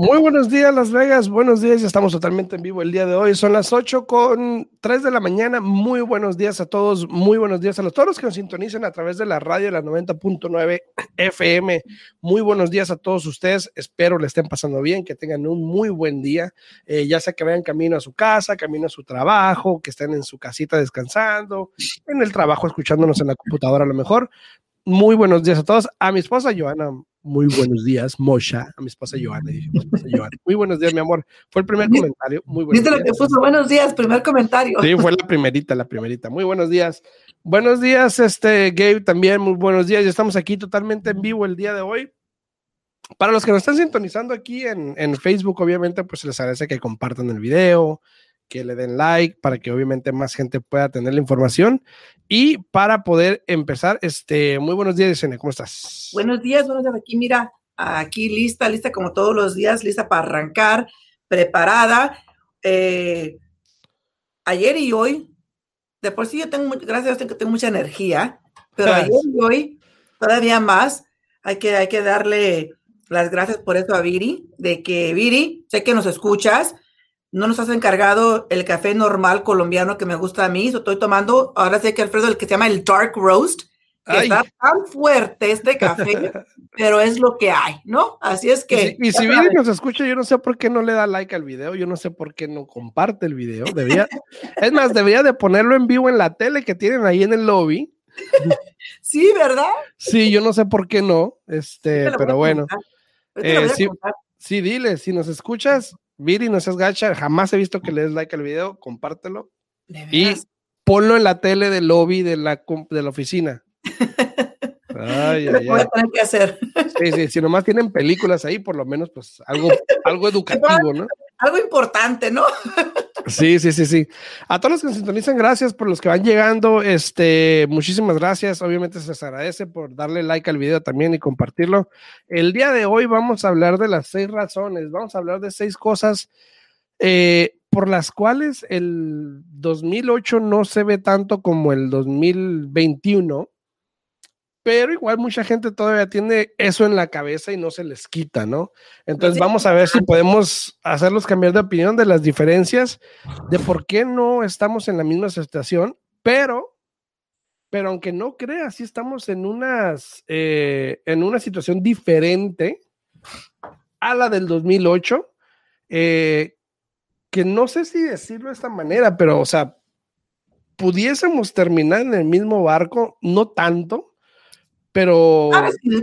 Muy buenos días, Las Vegas. Buenos días, ya estamos totalmente en vivo el día de hoy. Son las 8 con 3 de la mañana. Muy buenos días a todos. Muy buenos días a los, todos los que nos sintonizan a través de la radio, la 90.9 FM. Muy buenos días a todos ustedes. Espero le estén pasando bien, que tengan un muy buen día. Eh, ya sea que vayan camino a su casa, camino a su trabajo, que estén en su casita descansando, en el trabajo escuchándonos en la computadora a lo mejor. Muy buenos días a todos. A mi esposa Joana, muy buenos días, Mosha, a mi esposa Joana. Muy buenos días, mi amor. Fue el primer comentario. Muy buenos días. lo que puso? Buenos días, primer comentario. Sí, fue la primerita, la primerita. Muy buenos días. Buenos días, este Gabe, también muy buenos días. Ya estamos aquí totalmente en vivo el día de hoy. Para los que nos están sintonizando aquí en, en Facebook, obviamente, pues les agradece que compartan el video, que le den like para que obviamente más gente pueda tener la información. Y para poder empezar, este, muy buenos días, Yesenia, ¿cómo estás? Buenos días, buenos días. Aquí, mira, aquí lista, lista como todos los días, lista para arrancar, preparada. Eh, ayer y hoy, de por sí yo tengo, gracias a Dios, tengo mucha energía, pero ayer y hoy todavía más. Hay que, hay que darle las gracias por eso a Viri, de que Viri, sé que nos escuchas, no nos has encargado el café normal colombiano que me gusta a mí. estoy tomando, ahora sé que Alfredo, el que se llama el Dark Roast, que está tan fuerte este café, pero es lo que hay, ¿no? Así es que. Y si, y nos escucha, yo no sé por qué no le da like al video, yo no sé por qué no comparte el video. Debía, es más, debería de ponerlo en vivo en la tele que tienen ahí en el lobby. Sí, ¿verdad? Sí, yo no sé por qué no, este, pero bueno. Eh, sí, sí, dile, si nos escuchas, Viri, no seas gacha, jamás he visto que le des like al video, compártelo. Y ponlo en la tele del lobby de la, de la oficina. Ay, ay, Voy a tener que hacer. Sí, sí, si nomás tienen películas ahí, por lo menos, pues algo, algo educativo, ¿no? Algo importante, ¿no? Sí, sí, sí, sí. A todos los que nos sintonizan, gracias por los que van llegando. Este, muchísimas gracias. Obviamente se les agradece por darle like al video también y compartirlo. El día de hoy vamos a hablar de las seis razones. Vamos a hablar de seis cosas eh, por las cuales el 2008 no se ve tanto como el 2021 pero igual mucha gente todavía tiene eso en la cabeza y no se les quita, ¿no? Entonces vamos a ver si podemos hacerlos cambiar de opinión de las diferencias de por qué no estamos en la misma situación, pero, pero aunque no creas, sí estamos en, unas, eh, en una situación diferente a la del 2008, eh, que no sé si decirlo de esta manera, pero, o sea, pudiésemos terminar en el mismo barco, no tanto, pero...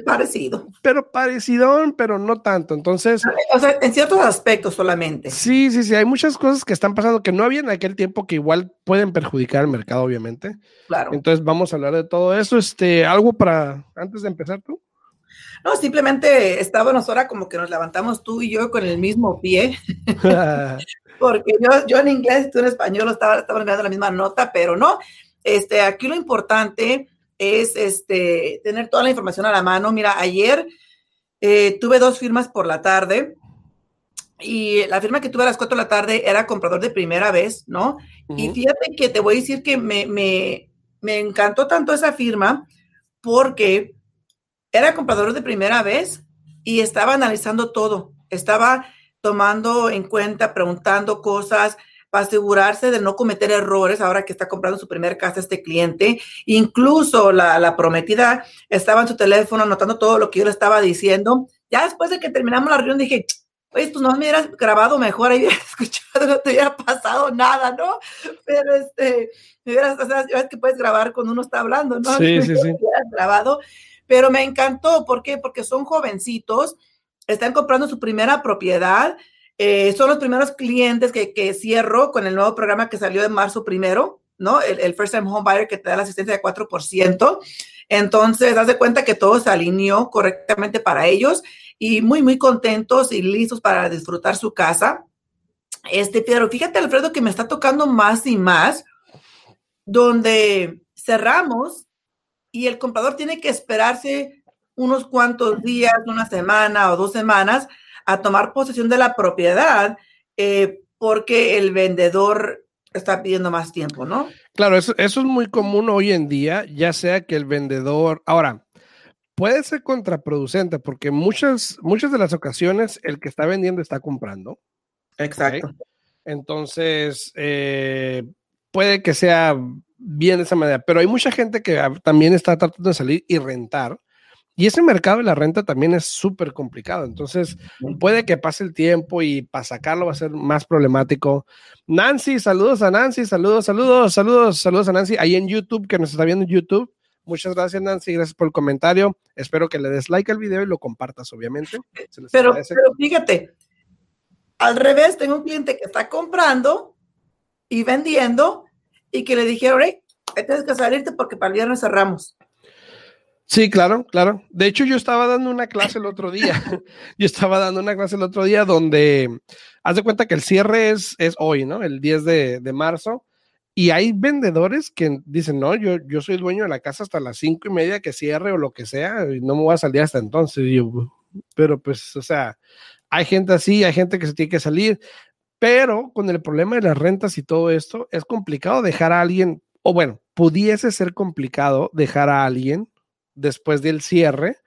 Parecido, Pero parecido, pero no tanto. Entonces... O sea, en ciertos aspectos solamente. Sí, sí, sí. Hay muchas cosas que están pasando que no había en aquel tiempo que igual pueden perjudicar al mercado, obviamente. Claro. Entonces vamos a hablar de todo eso. Este, ¿Algo para, antes de empezar tú? No, simplemente estábamos ahora como que nos levantamos tú y yo con el mismo pie. Porque yo, yo en inglés y tú en español estaba, estábamos mirando la misma nota, pero no. Este, aquí lo importante es este, tener toda la información a la mano. Mira, ayer eh, tuve dos firmas por la tarde y la firma que tuve a las cuatro de la tarde era comprador de primera vez, ¿no? Y fíjate que te voy a decir que me, me, me encantó tanto esa firma porque era comprador de primera vez y estaba analizando todo, estaba tomando en cuenta, preguntando cosas, para asegurarse de no cometer errores ahora que está comprando su primer casa este cliente. Incluso la, prometida estaba en su teléfono anotando todo lo que yo le estaba diciendo. Ya después de que terminamos la reunión dije, oye, pues no me hubieras grabado mejor, ahí hubieras escuchado, no te hubiera pasado nada, ¿no? Pero este, me hubieras, o sea, que puedes grabar cuando uno está hablando, ¿no? Sí, sí, sí. grabado. Pero me encantó, ¿por qué? Porque son jovencitos, están comprando su primera propiedad, eh, son los primeros clientes que, que, cierro con el nuevo programa que salió en marzo primero, ¿no? El, First Time Home Buyer que te da la asistencia de 4%. Entonces, haz de cuenta que todo se alineó correctamente para ellos. y muy, muy contentos y listos para disfrutar su casa. Este, pero fíjate, Alfredo, que me está tocando más y más, donde cerramos y el comprador tiene que esperarse unos cuantos días, una semana o dos semanas a tomar posesión de la propiedad eh, porque el vendedor está pidiendo más tiempo, ¿no? Claro, eso, eso es muy común hoy en día, ya sea que el vendedor, ahora, puede ser contraproducente porque muchas, muchas de las ocasiones el que está vendiendo está comprando. Exacto. Entonces, eh, puede que sea bien de esa manera, pero hay mucha gente que también está tratando de salir y rentar. Y ese mercado de la renta también es súper complicado. Entonces, puede que pase el tiempo y para sacarlo va a ser más problemático. Nancy, saludos a Nancy, saludos, saludos, saludos, saludos a Nancy ahí en YouTube, que nos está viendo en YouTube. Muchas gracias, Nancy. Gracias por el comentario. Espero que le des like al video y lo compartas, obviamente. Pero, pero, fíjate, al revés, tengo un cliente que está comprando y vendiendo y que le dijeron, hey, tienes que salirte porque para el viernes cerramos. Sí, claro, claro. De hecho, yo estaba dando una clase el otro día. yo estaba dando una clase el otro día donde, haz de cuenta que el cierre es, es hoy, ¿no? El 10 de, de, marzo. Y hay vendedores que dicen, no, yo, yo soy dueño de la casa hasta las cinco y media que cierre o lo que sea, y no me voy a salir hasta entonces. yo, pero pues, o sea, hay gente así, hay gente que se tiene que salir, pero con el problema de las rentas y todo esto, es complicado dejar a alguien, o bueno, pudiese ser complicado dejar a alguien después del cierre,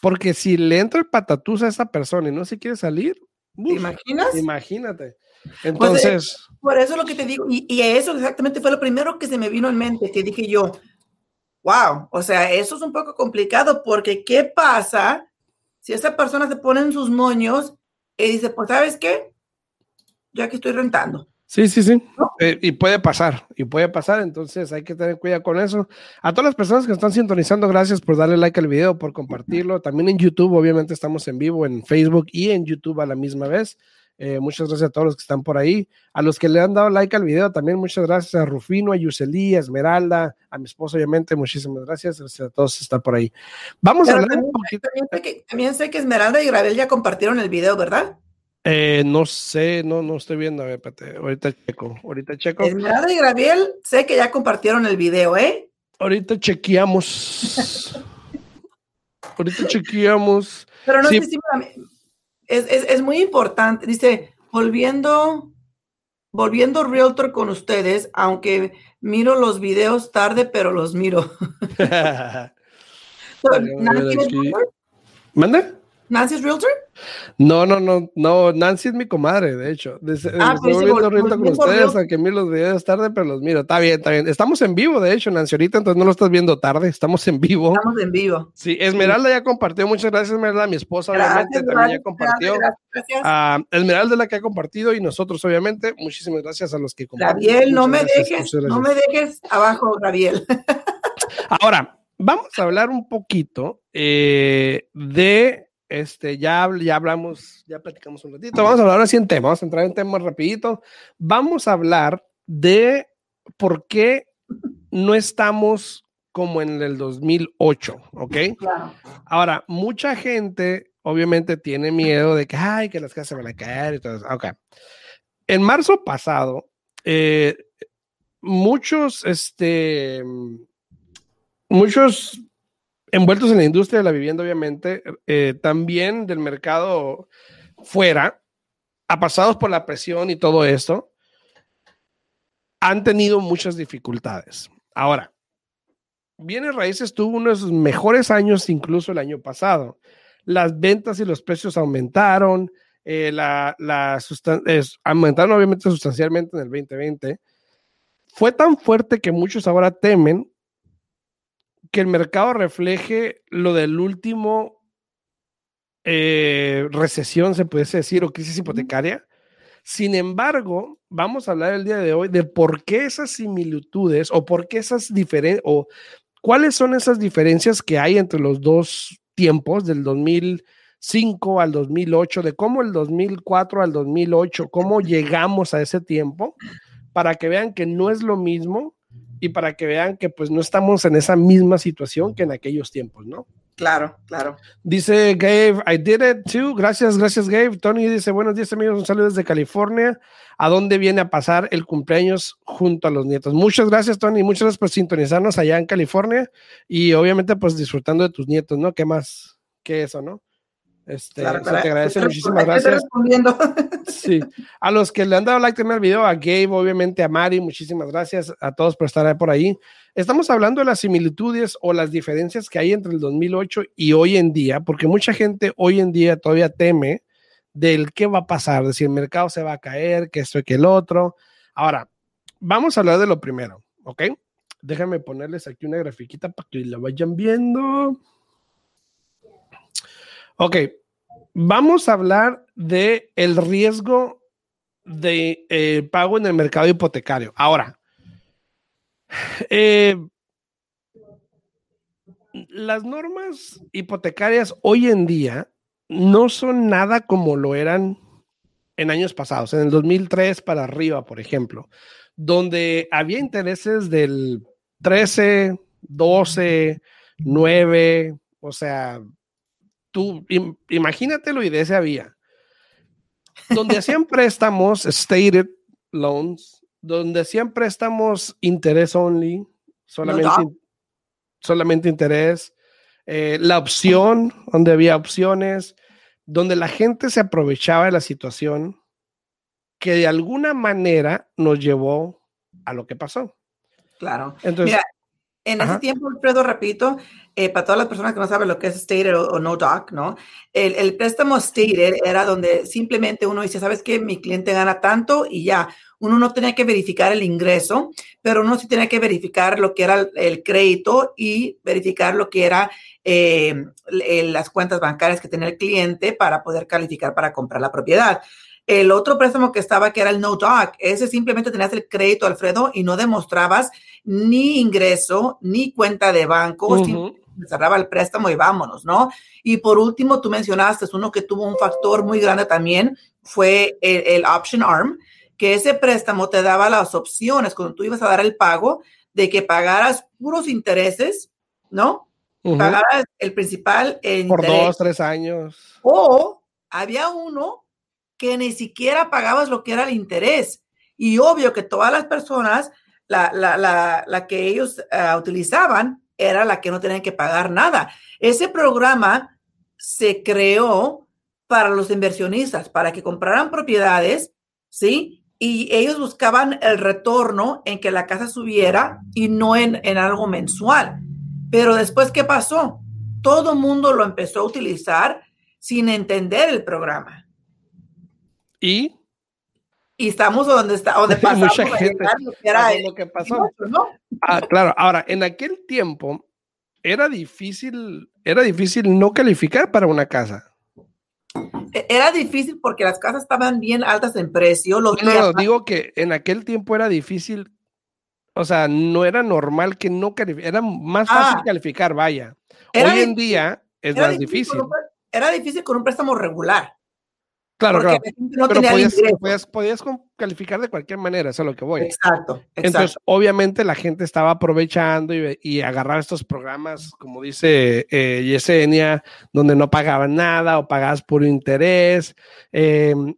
porque si le entra el patatús a esa persona y no se quiere salir, ¿te imaginas? Imagínate. Pues, Entonces. por eso es lo que te digo, y, y, eso exactamente fue lo primero que se me vino en mente, que dije yo, wow, o sea, eso es un poco complicado, porque ¿qué pasa si esa persona se pone en sus moños y dice, pues, ¿sabes qué? Ya que estoy rentando. Sí, sí, sí. Eh, y puede pasar, y puede pasar, entonces hay que tener cuidado con eso. A todas las personas que están sintonizando, gracias por darle like al video, por compartirlo. También en YouTube, obviamente estamos en vivo, en Facebook y en YouTube a la misma vez. Eh, muchas gracias a todos los que están por ahí. A los que le han dado like al video, también muchas gracias a Rufino, a Yuseli, a Esmeralda, a mi esposo, obviamente. Muchísimas gracias. Gracias a todos por estar por ahí. Vamos a hablar también, un poquito. También sé, que, también sé que Esmeralda y Gravel ya compartieron el video, ¿verdad? Eh, no sé, no, no estoy viendo, a ver, espérate, ahorita checo, ahorita checo. Esmeralda y Gabriel, sé que ya compartieron el video, ¿eh? Ahorita chequeamos. ahorita chequeamos. Pero no sí. sé si es, es, es, muy importante, dice, volviendo, volviendo Realtor con ustedes, aunque miro los videos tarde, pero los miro. ¿Manda? ¿Nancy es Realtor? No, no, no, no, Nancy es mi comadre, de hecho. Desde, ah, estoy volviendo Realtor con ustedes, aunque miro los videos tarde, pero los miro. Está bien, está bien. Estamos en vivo, de hecho, Nancy, ahorita, entonces no lo estás viendo tarde, estamos en vivo. Estamos en vivo. Sí, Esmeralda ya compartió, muchas gracias, Esmeralda, mi esposa, gracias, obviamente, gracias, también ya compartió. Gracias, uh, Esmeralda es la que ha compartido y nosotros, obviamente, muchísimas gracias a los que compartieron. Gabriel, no me dejes, no me dejes abajo, Gabriel. Ahora, vamos a hablar un poquito eh, de este, ya, ya hablamos, ya platicamos un ratito. Vamos a hablar así en tema, vamos a entrar en temas rapidito. Vamos a hablar de por qué no estamos como en el 2008, ¿ok? Claro. Ahora, mucha gente obviamente tiene miedo de que, ay, que las casas se van a caer y todo eso. Ok. En marzo pasado, eh, muchos, este, muchos envueltos en la industria de la vivienda, obviamente, eh, también del mercado fuera, apasados por la presión y todo esto, han tenido muchas dificultades. Ahora, Bienes Raíces tuvo uno de sus mejores años incluso el año pasado. Las ventas y los precios aumentaron, eh, la, la aumentaron obviamente sustancialmente en el 2020. Fue tan fuerte que muchos ahora temen que el mercado refleje lo del último eh, recesión, se puede decir, o crisis hipotecaria. Sin embargo, vamos a hablar el día de hoy de por qué esas similitudes o por qué esas diferencias o cuáles son esas diferencias que hay entre los dos tiempos del 2005 al 2008, de cómo el 2004 al 2008, cómo llegamos a ese tiempo, para que vean que no es lo mismo y para que vean que pues no estamos en esa misma situación que en aquellos tiempos, ¿no? Claro, claro. Dice Gabe, I did it too. Gracias, gracias, Gabe. Tony dice, buenos días, amigos. Un saludo desde California. ¿A dónde viene a pasar el cumpleaños junto a los nietos? Muchas gracias, Tony. Muchas gracias por sintonizarnos allá en California y obviamente, pues disfrutando de tus nietos, ¿no? ¿Qué más que eso, no? Este, claro, te agradece muchísimas gracias. Sí. A los que le han dado like en el video, a Gabe, obviamente a Mari, muchísimas gracias a todos por estar por ahí. Estamos hablando de las similitudes o las diferencias que hay entre el 2008 y hoy en día, porque mucha gente hoy en día todavía teme del qué va a pasar, de si el mercado se va a caer, que esto y que el otro. Ahora, vamos a hablar de lo primero, ¿ok? Déjenme ponerles aquí una grafiquita para que la vayan viendo. Ok, vamos a hablar de el riesgo de eh, pago en el mercado hipotecario. Ahora, eh, las normas hipotecarias hoy en día no son nada como lo eran en años pasados, en el 2003 para arriba, por ejemplo, donde había intereses del 13, 12, 9, o sea, tú imagínatelo y de ese había, donde hacían préstamos, stated loans, donde siempre estamos interés only, solamente, solamente interés, eh, la opción, donde había opciones, donde la gente se aprovechaba de la situación que de alguna manera nos llevó a lo que pasó. Claro. Entonces, Mira, en ese tiempo, Alfredo, repito, eh, para todas las personas que no saben lo que es stated o, no doc, ¿no? El, el, préstamo stated era donde simplemente uno dice, ¿sabes qué? Mi cliente gana tanto y ya uno no tenía que verificar el ingreso, pero uno sí tenía que verificar lo que era el, crédito y verificar lo que era eh, las cuentas bancarias que tenía el cliente para poder calificar para comprar la propiedad. El otro préstamo que estaba, que era el no doc, ese simplemente tenías el crédito, Alfredo, y no demostrabas ni ingreso, ni cuenta de banco, cerraba el préstamo y vámonos, ¿no? Y por último, tú mencionaste, uno que tuvo un factor muy grande también, fue el, el option arm, que ese préstamo te daba las opciones cuando tú ibas a dar el pago de que pagaras puros intereses, ¿no? Pagaras el principal en por dos, tres años. O había uno que ni siquiera pagabas lo que era el interés. Y obvio que todas las personas, la, la, la, que ellos uh, utilizaban era la que no tenían que pagar nada. Ese programa se creó para los inversionistas, para que compraran propiedades, ¿sí? y ellos buscaban el retorno en que la casa subiera y no en, en algo mensual. Pero después, ¿qué pasó? Todo mundo lo empezó a utilizar sin entender el programa. ¿Y? Y estamos donde está, donde pasamos Mucha gente era lo que pasó. ¿no? Ah, claro, ahora, en aquel tiempo era difícil, era difícil no calificar para una casa. E-, era difícil porque las casas estaban bien altas en precio. no, no, digo que en aquel tiempo era difícil, o sea, no era normal que no calificara, era más fácil ah. calificar, vaya. Hoy en día es más difícil. Era difícil con un préstamo regular. Claro, claro. pero podías, podías, calificar de cualquier manera, eso es lo que voy. Exacto, Entonces, obviamente la gente estaba aprovechando y, y agarraba estos programas, como dice eh, Yesenia, donde no pagaban nada o pagabas por interés. Em,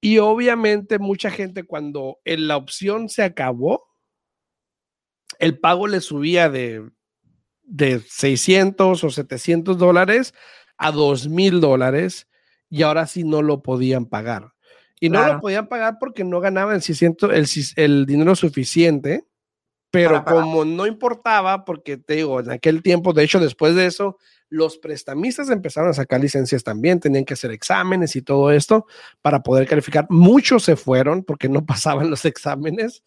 y obviamente mucha gente cuando en la opción se acabó, el pago le subía de, de 600 o 700 dólares a 2 mil dólares y ahora sí no lo podían pagar. Y no lo podían pagar porque no ganaban el, el dinero suficiente, pero como no importaba, porque te digo, en aquel tiempo, de hecho, después de eso, los prestamistas empezaron a sacar licencias también, tenían que hacer exámenes y todo esto para poder calificar. Muchos se fueron porque no pasaban los exámenes.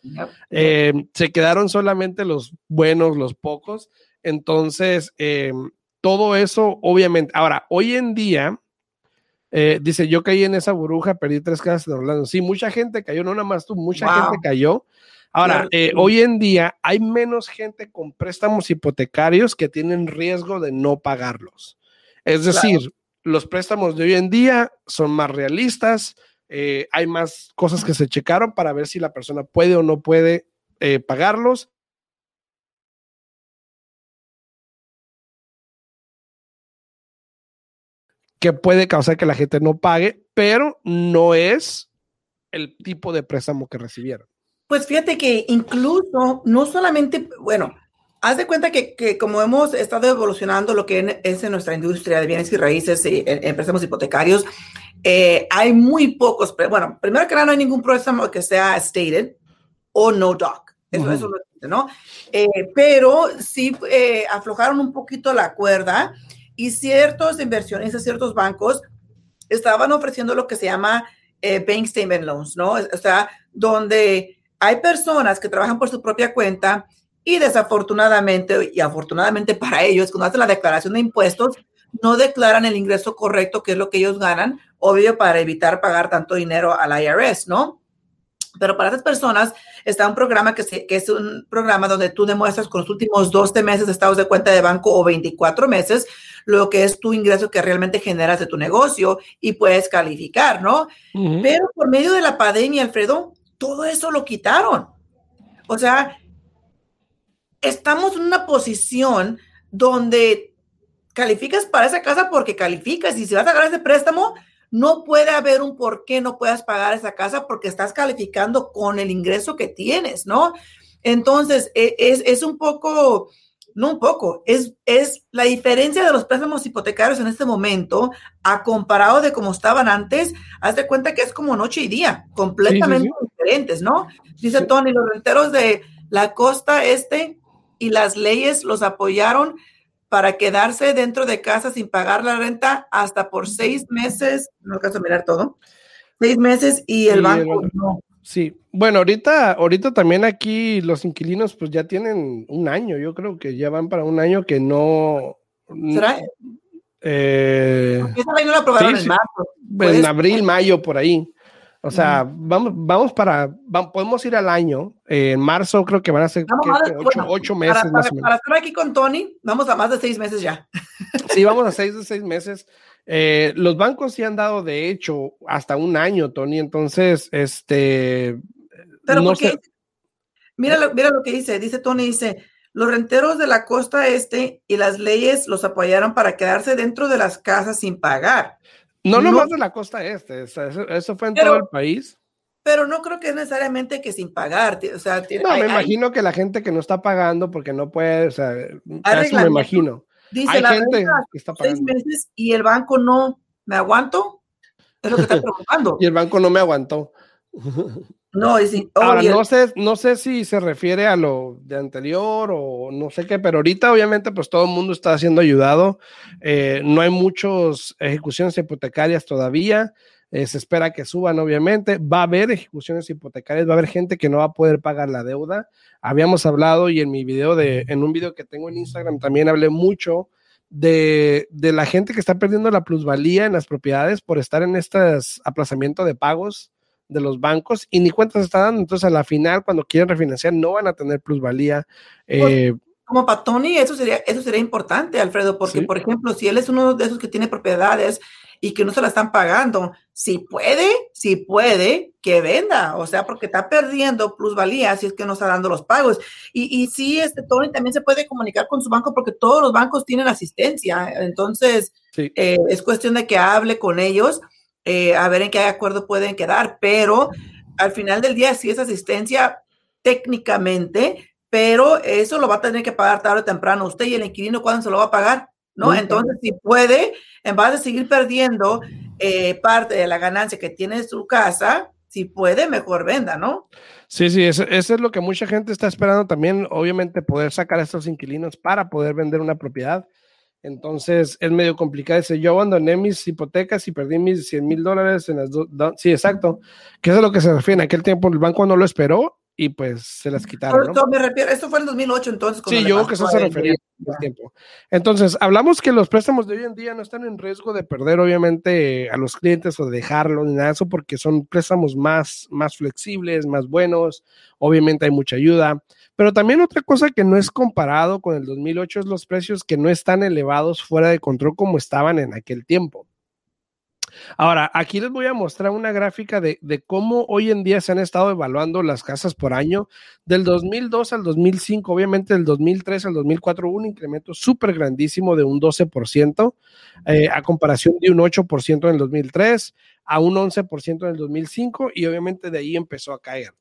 Eh, se quedaron solamente los buenos, los pocos. Entonces, eh, todo eso, obviamente, ahora, hoy en día, eh, dice, yo caí en esa burbuja, perdí tres casas de Orlando. Sí, mucha gente cayó, no nada más tú, mucha gente cayó. Ahora, eh, hoy en día hay menos gente con préstamos hipotecarios que tienen riesgo de no pagarlos. Es decir, los préstamos de hoy en día son más realistas, eh, hay más cosas que se checaron para ver si la persona puede o no puede pagarlos que puede causar que la gente no pague, pero no es el tipo de préstamo que recibieron. Pues fíjate que incluso, no solamente, bueno, haz de cuenta que, que, como hemos estado evolucionando lo que es en nuestra industria de bienes y raíces y en, préstamos hipotecarios, eh, hay muy pocos, bueno, primero que nada no hay ningún préstamo que sea stated o no doc. Eso, eso no existe, ¿no? Eh, pero sí eh, aflojaron un poquito la cuerda y ciertos inversionistas, ciertos bancos estaban ofreciendo lo que se llama bank statement loans, ¿no? O sea, donde hay personas que trabajan por su propia cuenta y desafortunadamente y afortunadamente para ellos, cuando hacen la declaración de impuestos, no declaran el ingreso correcto, que es lo que ellos ganan, obvio, para evitar pagar tanto dinero al IRS, ¿no? Pero para esas personas está un programa que, que, es un programa donde tú demuestras con los últimos 12 meses de estados de cuenta de banco o 24 meses lo que es tu ingreso que realmente generas de tu negocio y puedes calificar, ¿no? Pero por medio de la pandemia, Alfredo, todo eso lo quitaron. O sea, estamos en una posición donde calificas para esa casa porque calificas y si vas a ganar ese préstamo, no puede haber un por qué no puedas pagar esa casa porque estás calificando con el ingreso que tienes, ¿no? Entonces, e, es, es un poco, no un poco, es, es la diferencia de los préstamos hipotecarios en este momento a comparado de cómo estaban antes, haz de cuenta que es como noche y día, completamente diferentes, ¿no? Dice Tony, los renteros de la costa este y las leyes los apoyaron para quedarse dentro de casa sin pagar la renta hasta por seis meses, no alcanzo a mirar todo, seis meses y el banco no. Sí, bueno, ahorita, ahorita también aquí los inquilinos pues ya tienen un año, yo creo que ya van para un año que no... ¿Será? Eh, Esa no la aprobaron en marzo. En abril, mayo, por ahí. O sea, vamos, vamos para, podemos ir al año. en marzo creo que van a ser ocho, meses más o menos. Para estar aquí con Tony, vamos a más de seis meses ya. Sí, vamos a seis de seis meses. Eh, los bancos sí han dado, de hecho, hasta un año, Tony. Entonces, este. Pero no porque, mira, lo, mira lo que dice. Dice Tony, dice, los renteros de la costa este y las leyes los apoyaron para quedarse dentro de las casas sin pagar. No, no nomás de la costa este, eso, fue en todo el país. Pero no creo que es necesariamente que sin pagar, o sea, no, me imagino que la gente que no está pagando porque no puede, o sea, eso me imagino. Dice hay la gente que está pagando. seis meses y el banco no, ¿me aguanto? Es lo que está preguntando. y el banco no me aguantó. No, Ahora, no sé, no sé si se refiere a lo de anterior o no sé qué, pero ahorita obviamente pues todo el mundo está siendo ayudado. Eh, no hay muchas ejecuciones hipotecarias todavía. Eh, se espera que suban, obviamente. Va a haber ejecuciones hipotecarias, va a haber gente que no va a poder pagar la deuda. Habíamos hablado y en mi video de, en un video que tengo en Instagram también hablé mucho de, de la gente que está perdiendo la plusvalía en las propiedades por estar en este aplazamiento de pagos de los bancos y ni cuenta se está dando. Entonces, a la final, cuando quieren refinanciar, no van a tener plusvalía. Pues, eh, como para Tony, eso sería, eso sería importante, Alfredo, porque, por ejemplo, si él es uno de esos que tiene propiedades y que no se la están pagando, si puede, si puede, que venda, o sea, porque está perdiendo plusvalía si es que no está dando los pagos. Y, y sí, este Tony también se puede comunicar con su banco porque todos los bancos tienen asistencia, entonces eh, es cuestión de que hable con ellos eh, a ver en qué acuerdo pueden quedar, pero al final del día sí es asistencia técnicamente, pero eso lo va a tener que pagar tarde o temprano usted y el inquilino cuándo se lo va a pagar, ¿no? Entonces, si puede, en vez de seguir perdiendo eh, parte de la ganancia que tiene su casa, si puede, mejor venda, ¿no? Sí, sí, eso, eso, es lo que mucha gente está esperando también, obviamente, poder sacar a estos inquilinos para poder vender una propiedad. Entonces es medio complicado. Dice, yo abandoné mis hipotecas y perdí mis 100 mil dólares en las dos. Sí, exacto. Que es a lo que se refiere. En aquel tiempo el banco no lo esperó y pues se las quitaron. ¿no? me refiero, esto fue en 2008 entonces. Sí, yo creo que eso se refería al tiempo. Entonces, hablamos que los préstamos de hoy en día no están en riesgo de perder obviamente a los clientes o de dejarlos ni nada de eso porque son préstamos más, más flexibles, más buenos. Obviamente hay mucha ayuda. Pero también otra cosa que no es comparado con el 2008 es los precios que no están elevados fuera de control como estaban en aquel tiempo. Ahora, aquí les voy a mostrar una gráfica de, cómo hoy en día se han estado evaluando las casas por año. Del 2002 al 2005, obviamente del 2003 al 2004 hubo un incremento súper grandísimo de un 12%, eh, a comparación de un 8% en el 2003, a un 11% en el 2005 y obviamente de ahí empezó a caer.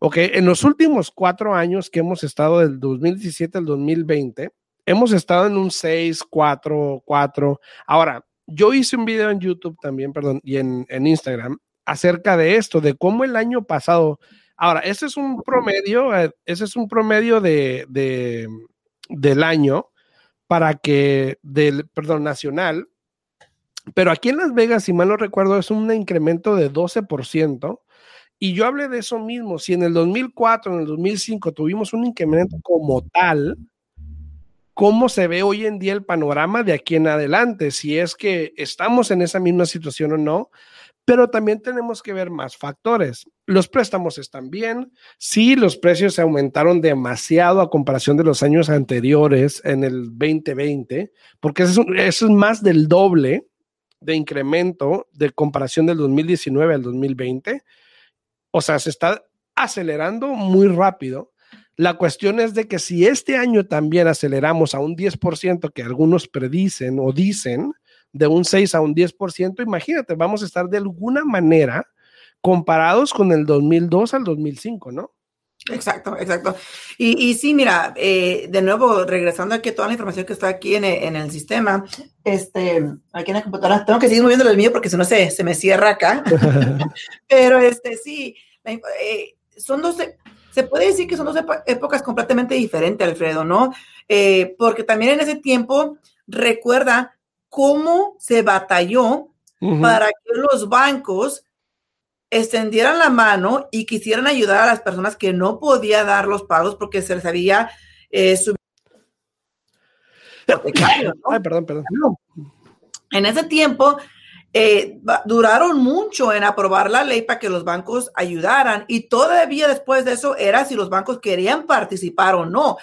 Ok, en los últimos cuatro años que hemos estado del 2017 al 2020, hemos estado en un 6, 4, 4. Ahora, yo hice un video en YouTube también, perdón, y en, Instagram acerca de esto, de cómo el año pasado, ahora, ese es un promedio, eh, ese es un promedio de, del año para que, del, perdón, nacional, pero aquí en Las Vegas, si mal no recuerdo, es un incremento de 12%. Y yo hablé de eso mismo. Si en el 2004, en el 2005 tuvimos un incremento como tal, cómo se ve hoy en día el panorama de aquí en adelante, si es que estamos en esa misma situación o no, pero también tenemos que ver más factores. Los préstamos están bien, sí, los precios se aumentaron demasiado a comparación de los años anteriores en el 2020, porque eso es, más del doble de incremento de comparación del 2019 al 2020. O sea, se está acelerando muy rápido la cuestión es de que si este año también aceleramos a un 10%, que algunos predicen o dicen, de un 6 a un 10%, imagínate, vamos a estar de alguna manera comparados con el 2002 al 2005, ¿no? Exacto, exacto. Y, y sí, mira, eh, de nuevo, regresando aquí a toda la información que está aquí en, el sistema, este, aquí en la computadora, tengo que seguir moviendo el mío porque si no se, se me cierra acá. Pero este, sí, eh, son 12, se puede decir que son dos épocas completamente diferentes, Alfredo, ¿no? Eh, porque también en ese tiempo, recuerda cómo se batalló para que los bancos extendieran la mano y quisieran ayudar a las personas que no podían dar los pagos porque se les había eh, subido. Ay, perdón, perdón. En ese tiempo, eh, duraron mucho en aprobar la ley para que los bancos ayudaran y todavía después de eso era si los bancos querían participar o no.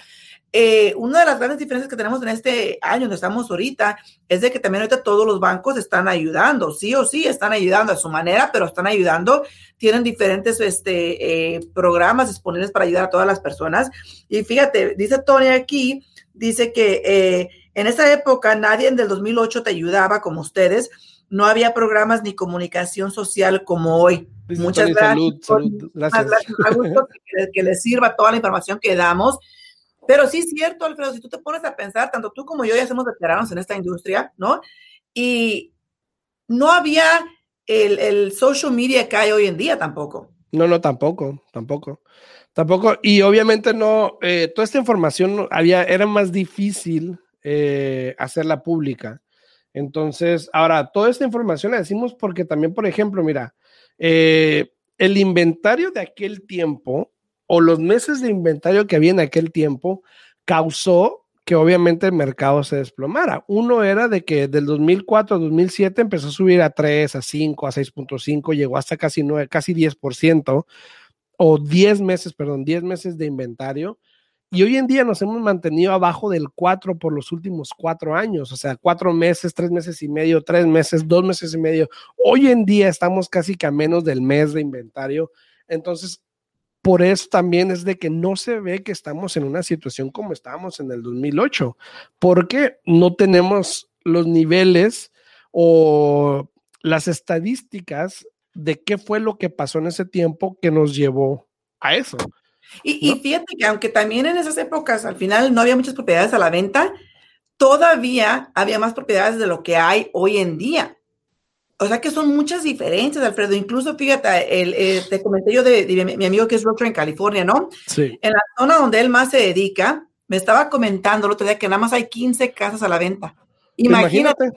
Eh, una de las grandes diferencias que tenemos en este año donde estamos ahorita es de que también ahorita todos los bancos están ayudando, sí o sí están ayudando a su manera, pero están ayudando, tienen diferentes este, eh, programas disponibles para ayudar a todas las personas. Y fíjate, dice Tony aquí, dice que en esa época nadie en del 2008 te ayudaba como ustedes no había programas ni comunicación social como hoy. Muchas gracias. Salud, Gracias. que, les sirva toda la información que damos. Pero sí es cierto, Alfredo, si tú te pones a pensar, tanto tú como yo ya somos veteranos en esta industria, ¿no? Y no había el, social media que hay hoy en día tampoco. No, no, tampoco, tampoco. Tampoco. Y obviamente no, eh, toda esta información había, era más difícil eh, hacerla pública. Entonces, ahora, toda esta información la decimos porque también, por ejemplo, mira, eh, el inventario de aquel tiempo o los meses de inventario que había en aquel tiempo causó que obviamente el mercado se desplomara. Uno era de que del 2004 a 2007 empezó a subir a 3, a 5, a 6.5, llegó hasta casi 9, casi 10% o 10 meses, perdón, 10 meses de inventario y hoy en día nos hemos mantenido abajo del 4 por los últimos cuatro años, o sea, cuatro meses, tres meses y medio, tres meses, dos meses y medio. Hoy en día estamos casi que a menos del mes de inventario. Entonces, por eso también es de que no se ve que estamos en una situación como estábamos en el 2008, porque no tenemos los niveles o las estadísticas de qué fue lo que pasó en ese tiempo que nos llevó a eso. Y, fíjate que aunque también en esas épocas al final no había muchas propiedades a la venta, todavía había más propiedades de lo que hay hoy en día. O sea que son muchas diferencias, Alfredo. Incluso, fíjate, el, eh, te comenté yo de, mi, amigo que es Roger en California, ¿no? Sí. En la zona donde él más se dedica, me estaba comentando el otro día que nada más hay 15 casas a la venta. Imagínate.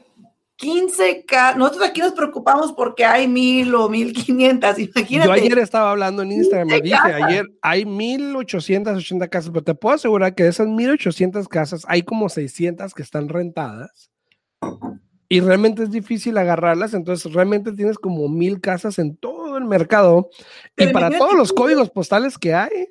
15 Nosotros aquí nos preocupamos porque hay mil o mil quinientas, imagínate. Yo ayer estaba hablando en Instagram, me dije, ayer hay mil ochocientas casas, pero te puedo asegurar que de esas mil ochocientas casas hay como 600 que están rentadas y realmente es difícil agarrarlas, entonces realmente tienes como mil casas en todo el mercado y para todos los códigos postales que hay.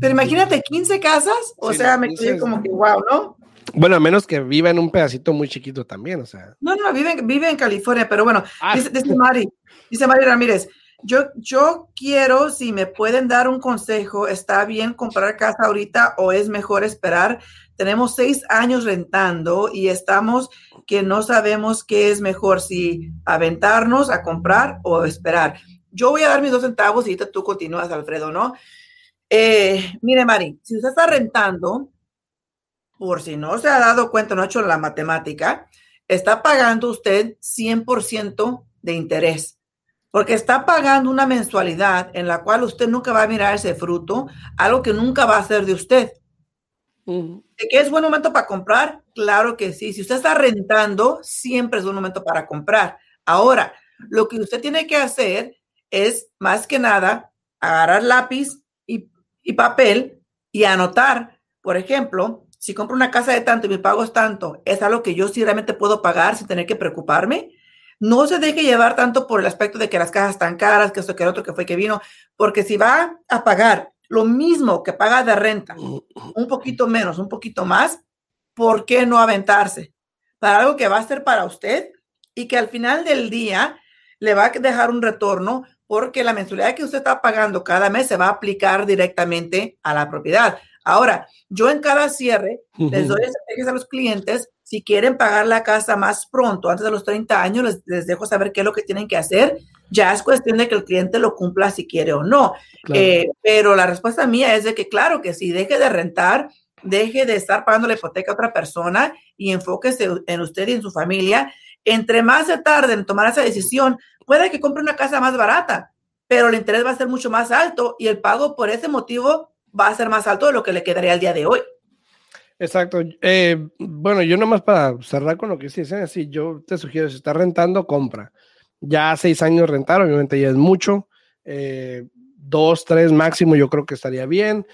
Pero imagínate 15 casas, o sea, me quedé como que wow, ¿no? Bueno, a menos que viva en un pedacito muy chiquito también, o sea. No, no, vive, vive en California, pero bueno, ah, dice, dice, Mari, dice Mari Ramírez, yo, yo quiero, si me pueden dar un consejo, ¿está bien comprar casa ahorita o es mejor esperar? Tenemos seis años rentando y estamos que no sabemos qué es mejor, si aventarnos a comprar o esperar. Yo voy a dar mis dos centavos y tú continúas, Alfredo, ¿no? Eh, mire, Mari, si usted está rentando, por si no se ha dado cuenta, no ha hecho la matemática, está pagando usted 100% de interés, porque está pagando una mensualidad en la cual usted nunca va a mirar ese fruto, algo que nunca va a ser de usted. ¿De qué es buen momento para comprar? Claro que sí. Si usted está rentando, siempre es buen momento para comprar. Ahora, lo que usted tiene que hacer es, más que nada, agarrar lápiz y, y papel y anotar. Por ejemplo, si compro una casa de tanto y mi pago es tanto, es algo que yo sí realmente puedo pagar sin tener que preocuparme. No se deje llevar tanto por el aspecto de que las casas están caras, que esto, que el otro, que fue, que vino, porque si va a pagar lo mismo que paga de renta, un poquito menos, un poquito más, ¿por qué no aventarse? Para algo que va a ser para usted y que al final del día le va a dejar un retorno porque la mensualidad que usted está pagando cada mes se va a aplicar directamente a la propiedad. Ahora, yo en cada cierre les doy estrategias a los clientes. Si quieren pagar la casa más pronto, antes de los 30 años, les, dejo saber qué es lo que tienen que hacer. Ya es cuestión de que el cliente lo cumpla si quiere o no. Eh, pero la respuesta mía es de que, claro, que si deje de rentar, deje de estar pagando la hipoteca a otra persona y enfóquese en usted y en su familia. Entre más se tarde en tomar esa decisión, puede que compre una casa más barata, pero el interés va a ser mucho más alto y el pago por ese motivo va a ser más alto de lo que le quedaría al día de hoy. Exacto. Eh, bueno, yo nomás para cerrar con lo que dicen, así yo te sugiero, si estás rentando, compra. Ya seis años rentar, obviamente ya es mucho. Eh, dos, tres máximo, yo creo que estaría bien.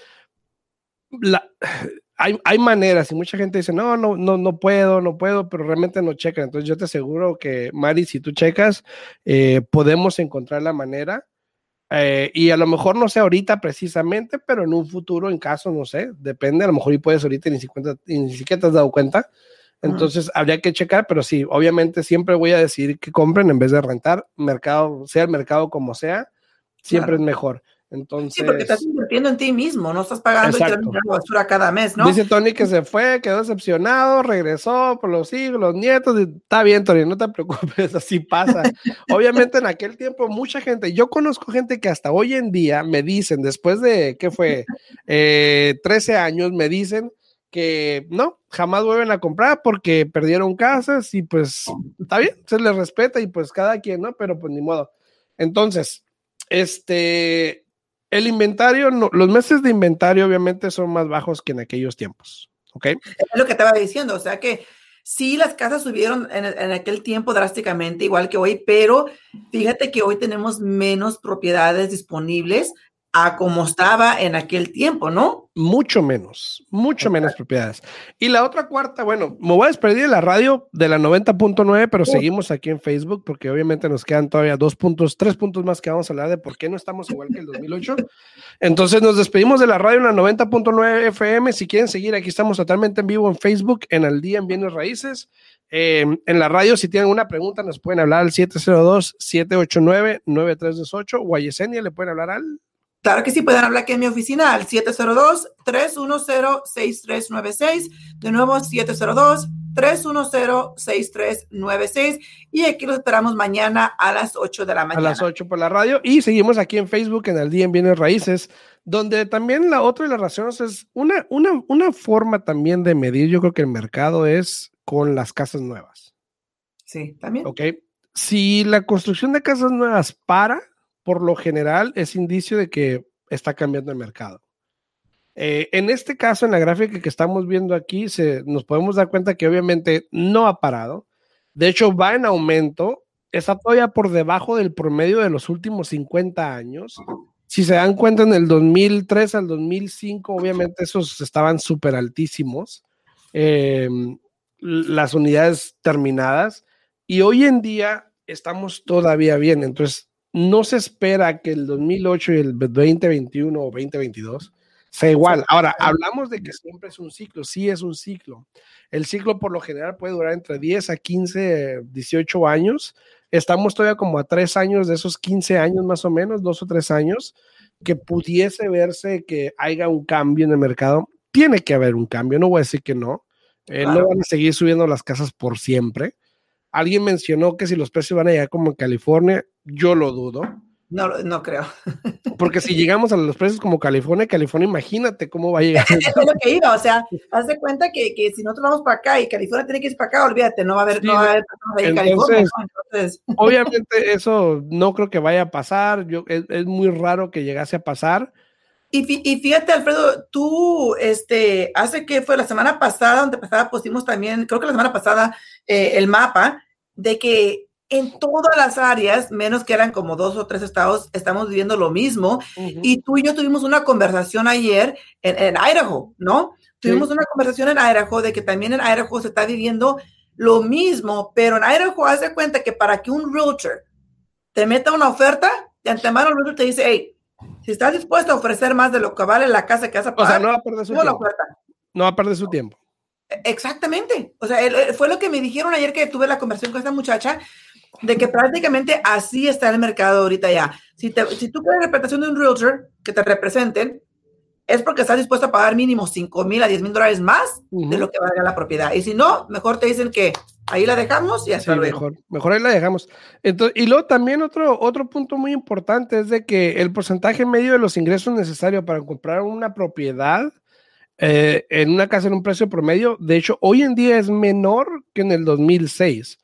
hay, hay, maneras y mucha gente dice, no, no, no, no puedo, no puedo, pero realmente no checan. Entonces yo te aseguro que, Mari, si tú checas, eh, podemos encontrar la manera eh, y a lo mejor no sé ahorita precisamente, pero en un futuro, en caso, no sé, depende, a lo mejor y puedes ahorita ni siquiera, ni siquiera te has dado cuenta. Entonces habría que checar, pero sí, obviamente siempre voy a decir que compren en vez de rentar, mercado, sea el mercado como sea, siempre es mejor. Entonces, sí, porque estás invirtiendo en ti mismo, no estás pagando y la basura cada mes, ¿no? Dice Tony que se fue, quedó decepcionado, regresó por los hijos, los nietos. está bien, Tony, no te preocupes, así pasa. Obviamente en aquel tiempo mucha gente, yo conozco gente que hasta hoy en día me dicen, después de, ¿qué fue? Eh, 13 años, me dicen que no, jamás vuelven a comprar porque perdieron casas y pues está bien, se les respeta y pues cada quien, ¿no? Pero pues ni modo. Entonces, este, el inventario, los meses de inventario obviamente son más bajos que en aquellos tiempos, ¿ok? Es lo que estaba diciendo, o sea que sí las casas subieron en, en, aquel tiempo drásticamente, igual que hoy, pero fíjate que hoy tenemos menos propiedades disponibles a como estaba en aquel tiempo, ¿no? Mucho menos, mucho menos propiedades. Y la otra cuarta, bueno, me voy a despedir de la radio de la 90.9, pero seguimos aquí en Facebook porque obviamente nos quedan todavía dos puntos, tres puntos más que vamos a hablar de por qué no estamos igual que el 2008. Entonces nos despedimos de la radio en la 90.9 FM. Si quieren seguir, aquí estamos totalmente en vivo en Facebook, en el día en Bienes Raíces. Eh, en la radio, si tienen una pregunta, nos pueden hablar al 702-789-9328 o a Yesenia le pueden hablar al Claro que sí, pueden hablar aquí en mi oficina al 702-310-6396. De nuevo, 702-310-6396. Y aquí los esperamos mañana a las 8 de la mañana. A las 8 por la radio. Y seguimos aquí en Facebook en el Día en Bienes Raíces, donde también la otra de las razones es una, una, una forma también de medir, yo creo que el mercado es con las casas nuevas. Sí, también. Ok. Si la construcción de casas nuevas para, por lo general es indicio de que está cambiando el mercado. Eh, en este caso, en la gráfica que estamos viendo aquí, se, nos podemos dar cuenta que obviamente no ha parado. De hecho, va en aumento. Está todavía por debajo del promedio de los últimos 50 años. Si se dan cuenta, en el 2003 al 2005, obviamente esos estaban súper altísimos. Em, las unidades terminadas. Y hoy en día estamos todavía bien. Entonces, no se espera que el 2008 y el 2021 o 2022 sea igual. Ahora, hablamos de que siempre es un ciclo, sí es un ciclo. El ciclo por lo general puede durar entre 10 a 15, 18 años. Estamos todavía como a tres años de esos 15 años más o menos, dos o tres años, que pudiese verse que haya un cambio en el mercado. Tiene que haber un cambio, no voy a decir que no. Eh, no van a seguir subiendo las casas por siempre. Alguien mencionó que si los precios van a llegar como en California, yo lo dudo. No, no creo. Porque si llegamos a los precios como California, California, imagínate cómo va a llegar. es lo que iba, o sea, haz de cuenta que, que, si nosotros vamos para acá y California tiene que ir para acá, olvídate, no va a haber, no va a haber en California. Entonces, obviamente eso no creo que vaya a pasar, yo, es, es muy raro que llegase a pasar. Y, y, fíjate, Alfredo, tú, este, hace que fue la semana pasada, donde pasada pusimos también, creo que la semana pasada, eh, el mapa de que en todas las áreas, menos que eran como dos o tres estados, estamos viviendo lo mismo. Y tú y yo tuvimos una conversación ayer en, Idaho, ¿no? Tuvimos una conversación en Idaho de que también en Idaho se está viviendo lo mismo, pero en Idaho haz de cuenta que para que un realtor te meta una oferta, de antemano el realtor te dice, hey, si estás dispuesto a ofrecer más de lo que vale la casa que vas a pagar, o sea, no va a perder su tiempo. No va a perder su tiempo. Exactamente. O sea, fue lo que me dijeron ayer que tuve la conversación con esta muchacha, de que prácticamente así está el mercado ahorita ya. Si, te, si tú quieres representación de un realtor que te representen, es porque estás dispuesto a pagar mínimo 5 mil a 10 mil dólares más de lo que valga la propiedad. Y si no, mejor te dicen que ahí la dejamos y hasta luego. Mejor, mejor ahí la dejamos. Entonces, y luego también otro, otro punto muy importante es de que el porcentaje medio de los ingresos necesarios para comprar una propiedad eh, en una casa en un precio promedio, de hecho, hoy en día es menor que en el 2006.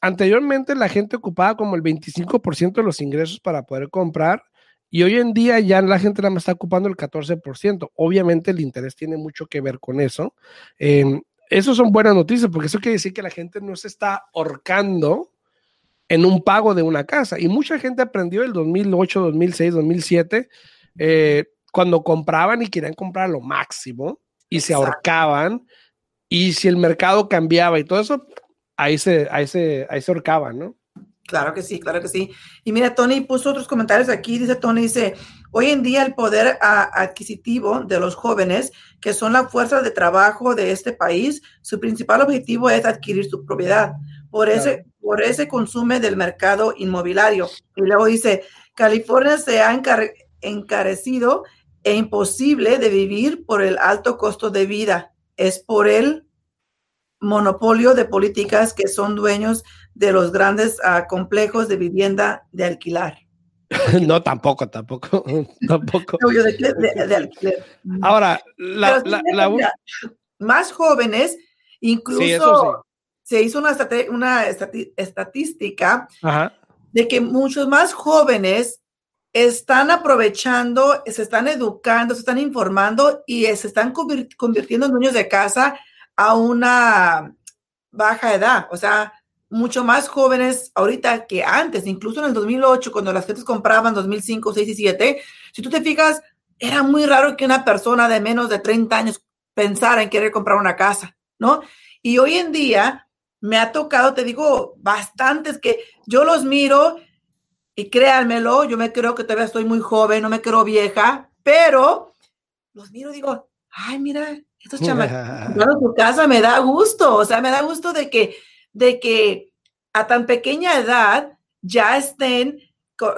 Anteriormente la gente ocupaba como el 25% de los ingresos para poder comprar y hoy en día ya la gente nada más está ocupando el 14%. Obviamente el interés tiene mucho que ver con eso. Eh, eso son buenas noticias porque eso quiere decir que la gente no se está ahorcando en un pago de una casa. Y mucha gente aprendió el 2008, 2006, 2007. Eh, cuando compraban y querían comprar lo máximo y se ahorcaban y si el mercado cambiaba y todo eso, ahí se, ahí se, ahí se ahorcaban, ¿no? Claro que sí, claro que sí. Y mira, Tony puso otros comentarios aquí. Dice Tony, dice, hoy en día el poder adquisitivo de los jóvenes, que son la fuerza de trabajo de este país, su principal objetivo es adquirir su propiedad. Por ese, por ese consume del mercado inmobiliario. Y luego dice, California se ha encarecido e imposible de vivir por el alto costo de vida. Es por el monopolio de políticas que son dueños de los grandes uh, complejos de vivienda de alquilar. No, tampoco, tampoco, tampoco. De, de, alquiler. Ahora, la, la, la, más jóvenes, incluso sí, se hizo una, una estadística Ajá. de que muchos más jóvenes están aprovechando, se están educando, se están informando y se están convirtiendo en dueños de casa a una baja edad, o sea, mucho más jóvenes ahorita que antes, incluso en el 2008, cuando las gentes compraban 2005, 6 y 7, si tú te fijas, era muy raro que una persona de menos de 30 años pensara en querer comprar una casa, ¿no? Y hoy en día me ha tocado, te digo, bastantes que yo los miro y créanmelo, yo me creo que todavía estoy muy joven, no me creo vieja, pero los miro y digo, ay, mira, estos chamacos, su casa me da gusto, o sea, me da gusto de que, de que a tan pequeña edad ya estén,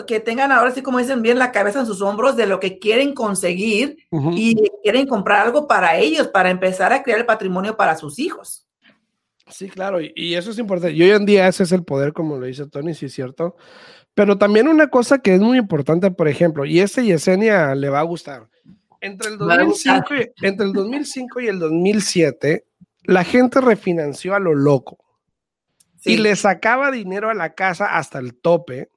que tengan ahora sí, como dicen, bien la cabeza en sus hombros de lo que quieren conseguir y quieren comprar algo para ellos, para empezar a crear el patrimonio para sus hijos. Sí, claro, y, y eso es importante. Y hoy en día ese es el poder, como lo dice Tony, sí es cierto. Pero también una cosa que es muy importante, por ejemplo, y este Yesenia le va a gustar. Entre el, 2005 y, entre el 2005 y el 2007, la gente refinanció a lo loco sí. y le sacaba dinero a la casa hasta el tope.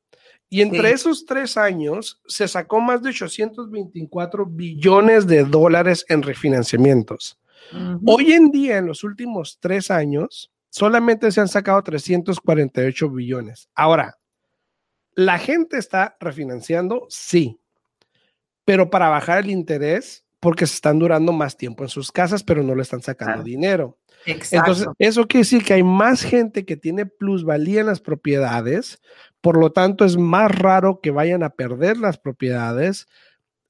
Y entre sí. esos tres años se sacó más de 824 billones de dólares en refinanciamientos. Uh -huh. Hoy en día, en los últimos tres años, solamente se han sacado 348 billones. Ahora, la gente está refinanciando, sí, pero para bajar el interés, porque se están durando más tiempo en sus casas, pero no le están sacando ah, dinero. Exacto. Entonces, eso quiere decir que hay más gente que tiene plusvalía en las propiedades, por lo tanto es más raro que vayan a perder las propiedades.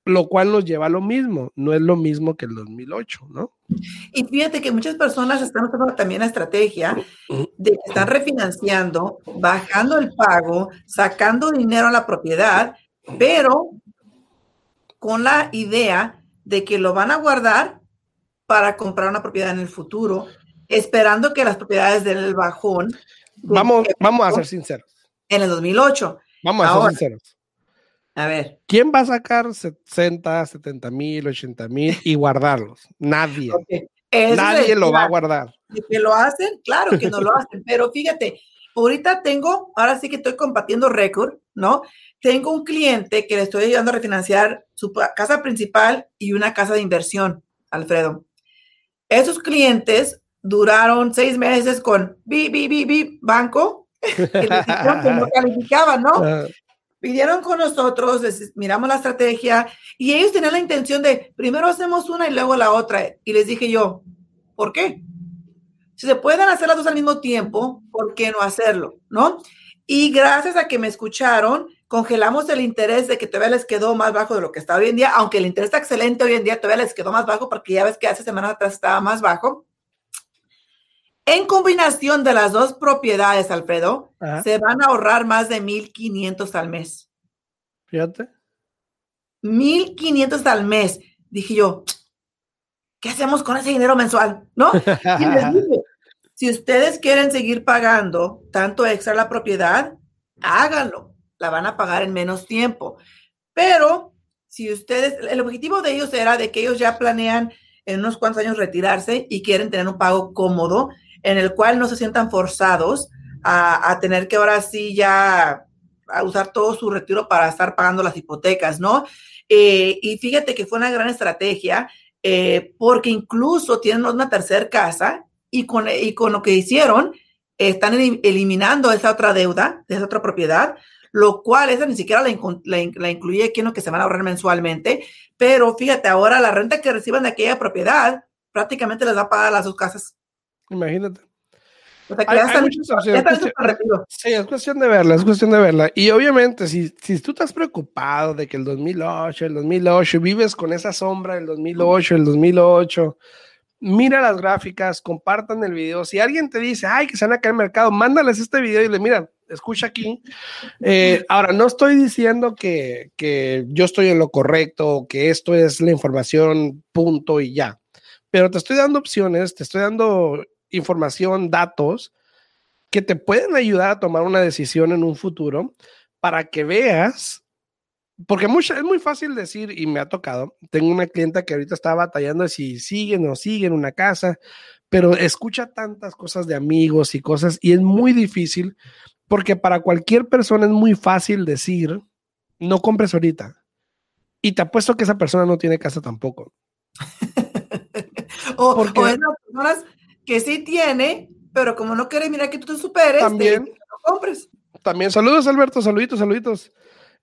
lo cual nos lleva a lo mismo, no es lo mismo que el 2008, ¿no? Y fíjate que muchas personas están usando también la estrategia de que están refinanciando, bajando el pago, sacando dinero a la propiedad, pero con la idea de que lo van a guardar para comprar una propiedad en el futuro, esperando que las propiedades den el bajón. Vamos, vamos a ser sinceros. En el 2008. Vamos a ser sinceros. A ver. ¿Quién va a sacar 60, 70 mil, 80 mil y guardarlos? Nadie. Nadie lo va a guardar. que lo hacen? Claro que no lo hacen, pero fíjate, ahorita tengo, ahora sí que estoy compartiendo récord, ¿no? Tengo un cliente que le estoy ayudando a refinanciar su casa principal y una casa de inversión, Alfredo. Esos clientes duraron seis meses con bi, bi, bi, bi, banco, que no calificaban, ¿no? Ah pidieron con nosotros, miramos la estrategia y ellos tenían la intención de primero hacemos una y luego la otra. Y les dije yo, ¿por qué? Si se pueden hacer las dos al mismo tiempo, ¿por qué no hacerlo? ¿No? Y gracias a que me escucharon, congelamos el interés de que todavía les quedó más bajo de lo que está hoy en día, aunque el interés está excelente hoy en día, todavía les quedó más bajo porque ya ves que hace semanas atrás estaba más bajo. En combinación de las dos propiedades, Alfredo, se van a ahorrar más de 1.500 al mes. Fíjate. 1.500 al mes. Dije yo, ¿qué hacemos con ese dinero mensual? ¿No? Y les dije, si ustedes quieren seguir pagando tanto extra la propiedad, háganlo. La van a pagar en menos tiempo. Pero si ustedes, el objetivo de ellos era de que ellos ya planean en unos cuantos años retirarse y quieren tener un pago cómodo en el cual no se sientan forzados a, tener que ahora sí ya a usar todo su retiro para estar pagando las hipotecas, ¿no? Eh, y fíjate que fue una gran estrategia eh, porque incluso tienen una tercera casa y con, y con lo que hicieron están eliminando esa otra deuda, esa otra propiedad, lo cual esa ni siquiera la, la, incluye aquí en lo que se van a ahorrar mensualmente, pero fíjate, ahora la renta que reciban de aquella propiedad prácticamente les va a pagar las dos casas. Imagínate. hay, muchas opciones. sí, es cuestión de verla, es cuestión de verla. Y obviamente, si, si tú estás preocupado de que el 2008, el 2008, vives con esa sombra del 2008, el 2008, mira las gráficas, compartan el video. Si alguien te dice, ay, que se van a caer el mercado, mándales este video y le mira, escucha aquí. Eh, ahora, no estoy diciendo que, que yo estoy en lo correcto, que esto es la información, punto y ya. Pero te estoy dando opciones, te estoy dando información, datos que te pueden ayudar a tomar una decisión en un futuro para que veas, porque mucha, es muy fácil decir, y me ha tocado, tengo una clienta que ahorita está batallando si sigue o no sigue en una casa, pero escucha tantas cosas de amigos y cosas, y es muy difícil, porque para cualquier persona es muy fácil decir, no compres ahorita. Y te apuesto que esa persona no tiene casa tampoco. o, porque, o personas que sí tiene, pero como no quiere mirar que tú te superes, también, te, compres. También, saludos Alberto, saluditos, saluditos.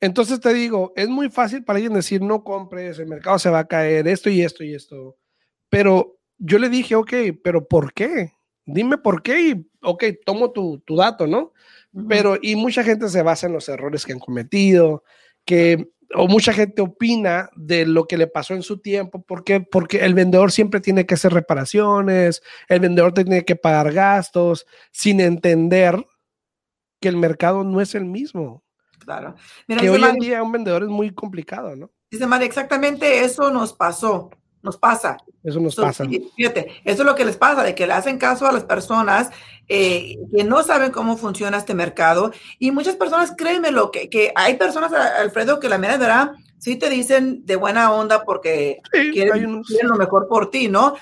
Entonces te digo, es muy fácil para alguien decir, no compres, el mercado se va a caer, esto y esto y esto. Pero yo le dije, ok, pero ¿por qué? Dime por qué y, ok, tomo tu, tu dato, ¿no? Pero, y mucha gente se basa en los errores que han cometido, que o mucha gente opina de lo que le pasó en su tiempo, porque porque el vendedor siempre tiene que hacer reparaciones, el vendedor tiene que pagar gastos, sin entender que el mercado no es el mismo. Claro. que hoy en día un vendedor es muy complicado, ¿no? Dice María, exactamente eso nos pasó nos pasa. Eso nos pasa. Fíjate, eso es lo que les pasa, de que le hacen caso a las personas eh, que no saben cómo funciona este mercado. Y muchas personas, créeme lo que, que hay personas, Alfredo, que la mera verdad sí te dicen de buena onda porque quieren, lo mejor por ti, ¿no?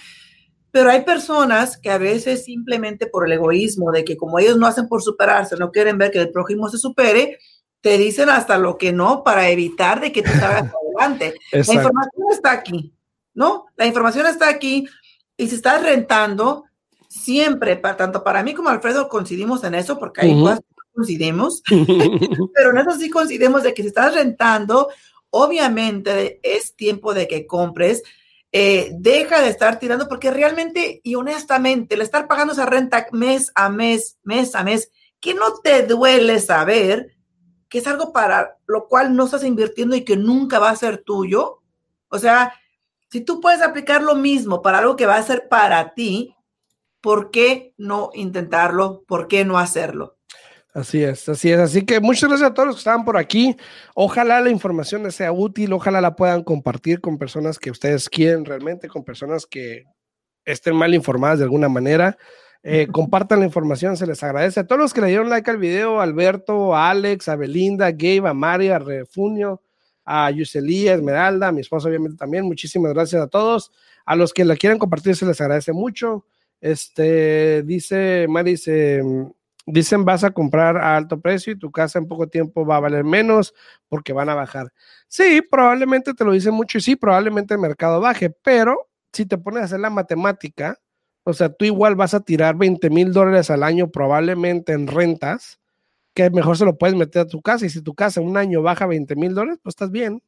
Pero hay personas que a veces simplemente por el egoísmo de que como ellos no hacen por superarse, no quieren ver que el prójimo se supere, te dicen hasta lo que no para evitar de que tú salgas adelante. La información está aquí. ¿no? La información está aquí y si estás rentando, siempre, para, tanto para mí como Alfredo, coincidimos en eso, porque hay cosas que coincidimos, pero en eso sí coincidimos de que si estás rentando, obviamente es tiempo de que compres. Eh, deja de estar tirando porque realmente y honestamente el estar pagando esa renta mes a mes, mes a mes, que no te duele saber que es algo para lo cual no estás invirtiendo y que nunca va a ser tuyo, O sea, si tú puedes aplicar lo mismo para algo que va a ser para ti, ¿por qué no intentarlo? ¿Por qué no hacerlo? Así es, así es. Así que muchas gracias a todos los que estaban por aquí. Ojalá la información sea útil, ojalá la puedan compartir con personas que ustedes quieren realmente, con personas que estén mal informadas de alguna manera. Eh, compartan la información, se les agradece. A todos los que le dieron like al video, Alberto, Alex, a Belinda, a Gabe, a María, a Refunio, a Yuseli, a Esmeralda, a mi esposa obviamente también. Muchísimas gracias a todos. A los que la quieran compartir se les agradece mucho. Este, dice Mari, dice, dicen vas a comprar a alto precio y tu casa en poco tiempo va a valer menos porque van a bajar. Sí, probablemente te lo dicen mucho y sí, probablemente el mercado baje, pero si te pones a hacer la matemática, o sea, tú igual vas a tirar 20 mil dólares al año probablemente en rentas, que mejor se lo puedes meter a tu casa y si tu casa un año baja 20 mil dólares, pues estás bien.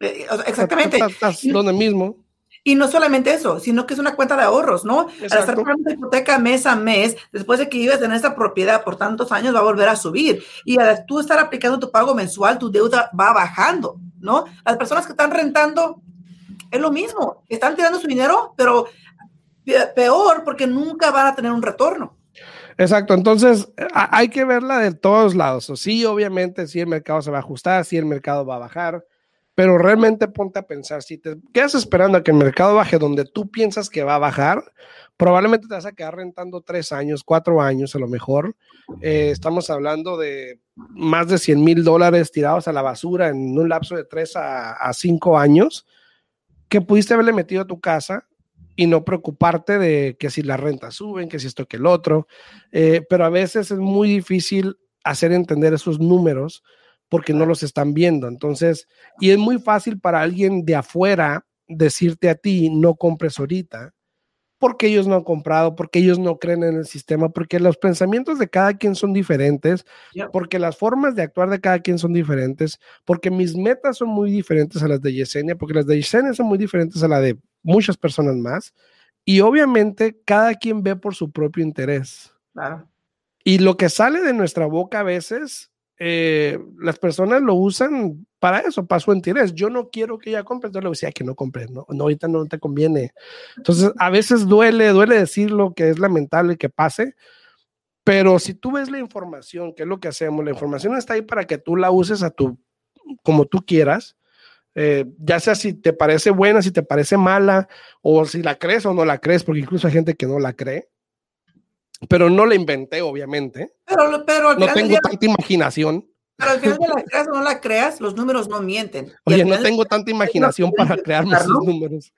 Eh, exactamente. estás donde mismo. Y no solamente eso, sino que es una cuenta de ahorros, ¿no? Al estar pagando hipoteca mes a mes, después de que vives en esa propiedad por tantos años, va a volver a subir. Y al tú estar aplicando tu pago mensual, tu deuda va bajando, ¿no? Las personas que están rentando, es lo mismo. Están tirando su dinero, pero peor porque nunca van a tener un retorno. Exacto, entonces hay que verla de todos lados. Sí, obviamente, si el mercado se va a ajustar, si el mercado va a bajar, pero realmente ponte a pensar, si te quedas esperando a que el mercado baje donde tú piensas que va a bajar, probablemente te vas a quedar rentando tres años, cuatro años a lo mejor. Eh, estamos hablando de más de 100 mil dólares tirados a la basura en un lapso de tres a, cinco años que pudiste haberle metido a tu casa y no preocuparte de que si las rentas suben, que si esto que el otro. Eh, pero a veces es muy difícil hacer entender esos números porque no los están viendo. Entonces, y es muy fácil para alguien de afuera decirte a ti, no compres ahorita, porque ellos no han comprado, porque ellos no creen en el sistema, porque los pensamientos de cada quien son diferentes, porque las formas de actuar de cada quien son diferentes, porque mis metas son muy diferentes a las de Yesenia, porque las de Yesenia son muy diferentes a las de muchas personas más. Y obviamente cada quien ve por su propio interés. Claro. Y lo que sale de nuestra boca a veces eh, las personas lo usan para eso, para su interés. Yo no quiero que ella compre, entonces le decía que no compre, no, no, ahorita no te conviene. Entonces, a veces duele, duele decirlo que es lamentable que pase, pero si tú ves la información, que es lo que hacemos, la información está ahí para que tú la uses a tu, como tú quieras. Eh, ya sea si te parece buena, si te parece mala, o si la crees o no la crees, porque incluso hay gente que no la cree pero no la inventé, obviamente. Pero, pero no tengo tanta imaginación. Pero al final de la creas o no la creas, los números no mienten. Oye, no tengo tanta imaginación para crear esos números.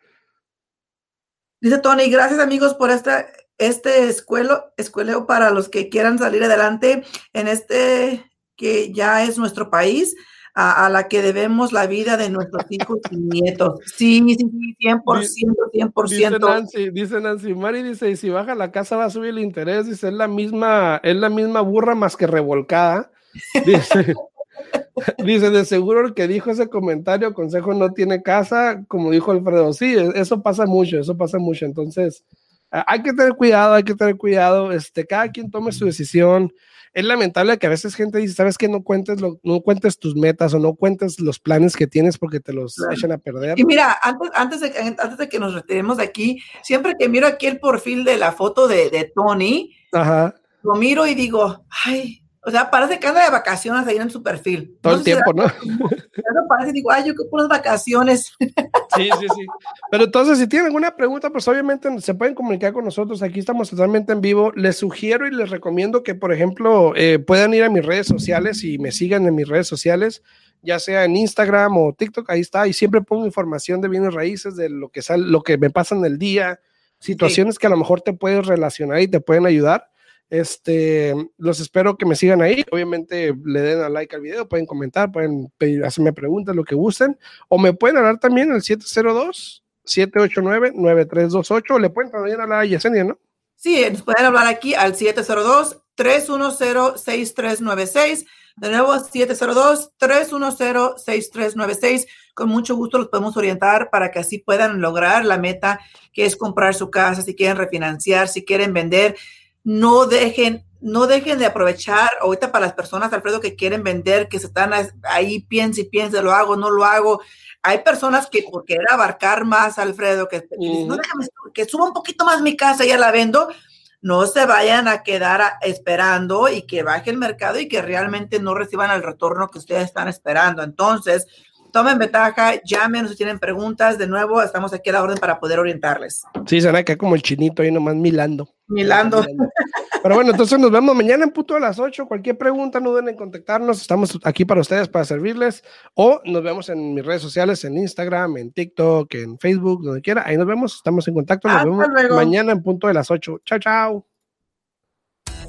Dice Tony, gracias amigos por esta, este escuelo, escueleo para los que quieran salir adelante en este que ya es nuestro país a, la que debemos la vida de nuestros hijos y nietos. Sí, sí, sí, 100%, 100%. Dice Nancy, dice Nancy, Mari dice, y si baja la casa va a subir el interés, dice, es la misma, es la misma burra más que revolcada. Dice, dice, de seguro el que dijo ese comentario, consejo no tiene casa, como dijo Alfredo, sí, eso pasa mucho, eso pasa mucho, entonces hay que tener cuidado, hay que tener cuidado, este, cada quien tome su decisión, es lamentable que a veces gente dice, sabes que no cuentes, lo, no cuentes tus metas o no cuentes los planes que tienes porque te los echan a perder. Y mira, antes, antes, de, antes de que nos retiremos de aquí, siempre que miro aquí el perfil de la foto de, de Tony, lo miro y digo, ay, o sea, parece que anda de vacaciones ahí en su perfil. Todo el tiempo, ¿no? Pero parece, digo, ay, yo que unas vacaciones. Sí, sí, sí. Pero entonces, si tienen alguna pregunta, pues obviamente se pueden comunicar con nosotros. Aquí estamos totalmente en vivo. Les sugiero y les recomiendo que, por ejemplo, eh, puedan ir a mis redes sociales y me sigan en mis redes sociales, ya sea en Instagram o TikTok. Ahí está. Y siempre pongo información de bienes raíces, de lo que, sale, lo que me pasa en el día, situaciones que a lo mejor te puedes relacionar y te pueden ayudar. Este, los espero que me sigan ahí. Obviamente le den a like al video, pueden comentar, pueden hacerme preguntas, lo que gusten, o me pueden hablar también al 702 789 9328, le pueden también hablar a Yesenia, ¿no? Sí, nos pueden hablar aquí al 702 310 6396. De nuevo, 702-310-6396. Con mucho gusto los podemos orientar para que así puedan lograr la meta que es comprar su casa, si quieren refinanciar, si quieren vender no dejen, no dejen de aprovechar ahorita para las personas, Alfredo, que quieren vender, que se están ahí, piensa y piensa, lo hago, no lo hago. hay personas que por querer abarcar más, Alfredo, que, no déjame, que suba un poquito más mi casa, ya la vendo, no se vayan a quedar esperando y que baje el mercado y que realmente no reciban el retorno que ustedes están esperando. Entonces, tomen ventaja, llamen si tienen preguntas. De nuevo, estamos aquí a la orden para poder orientarles. Sí, será que como el chinito ahí nomás milando. Milando. Pero bueno, entonces nos vemos mañana en punto a las 8. Cualquier pregunta, no duden en contactarnos. Estamos aquí para ustedes, para servirles. O nos vemos en mis redes sociales, en Instagram, en TikTok, en Facebook, donde quiera. Ahí nos vemos. Estamos en contacto. Nos vemos mañana en punto de las 8. Chao, chao.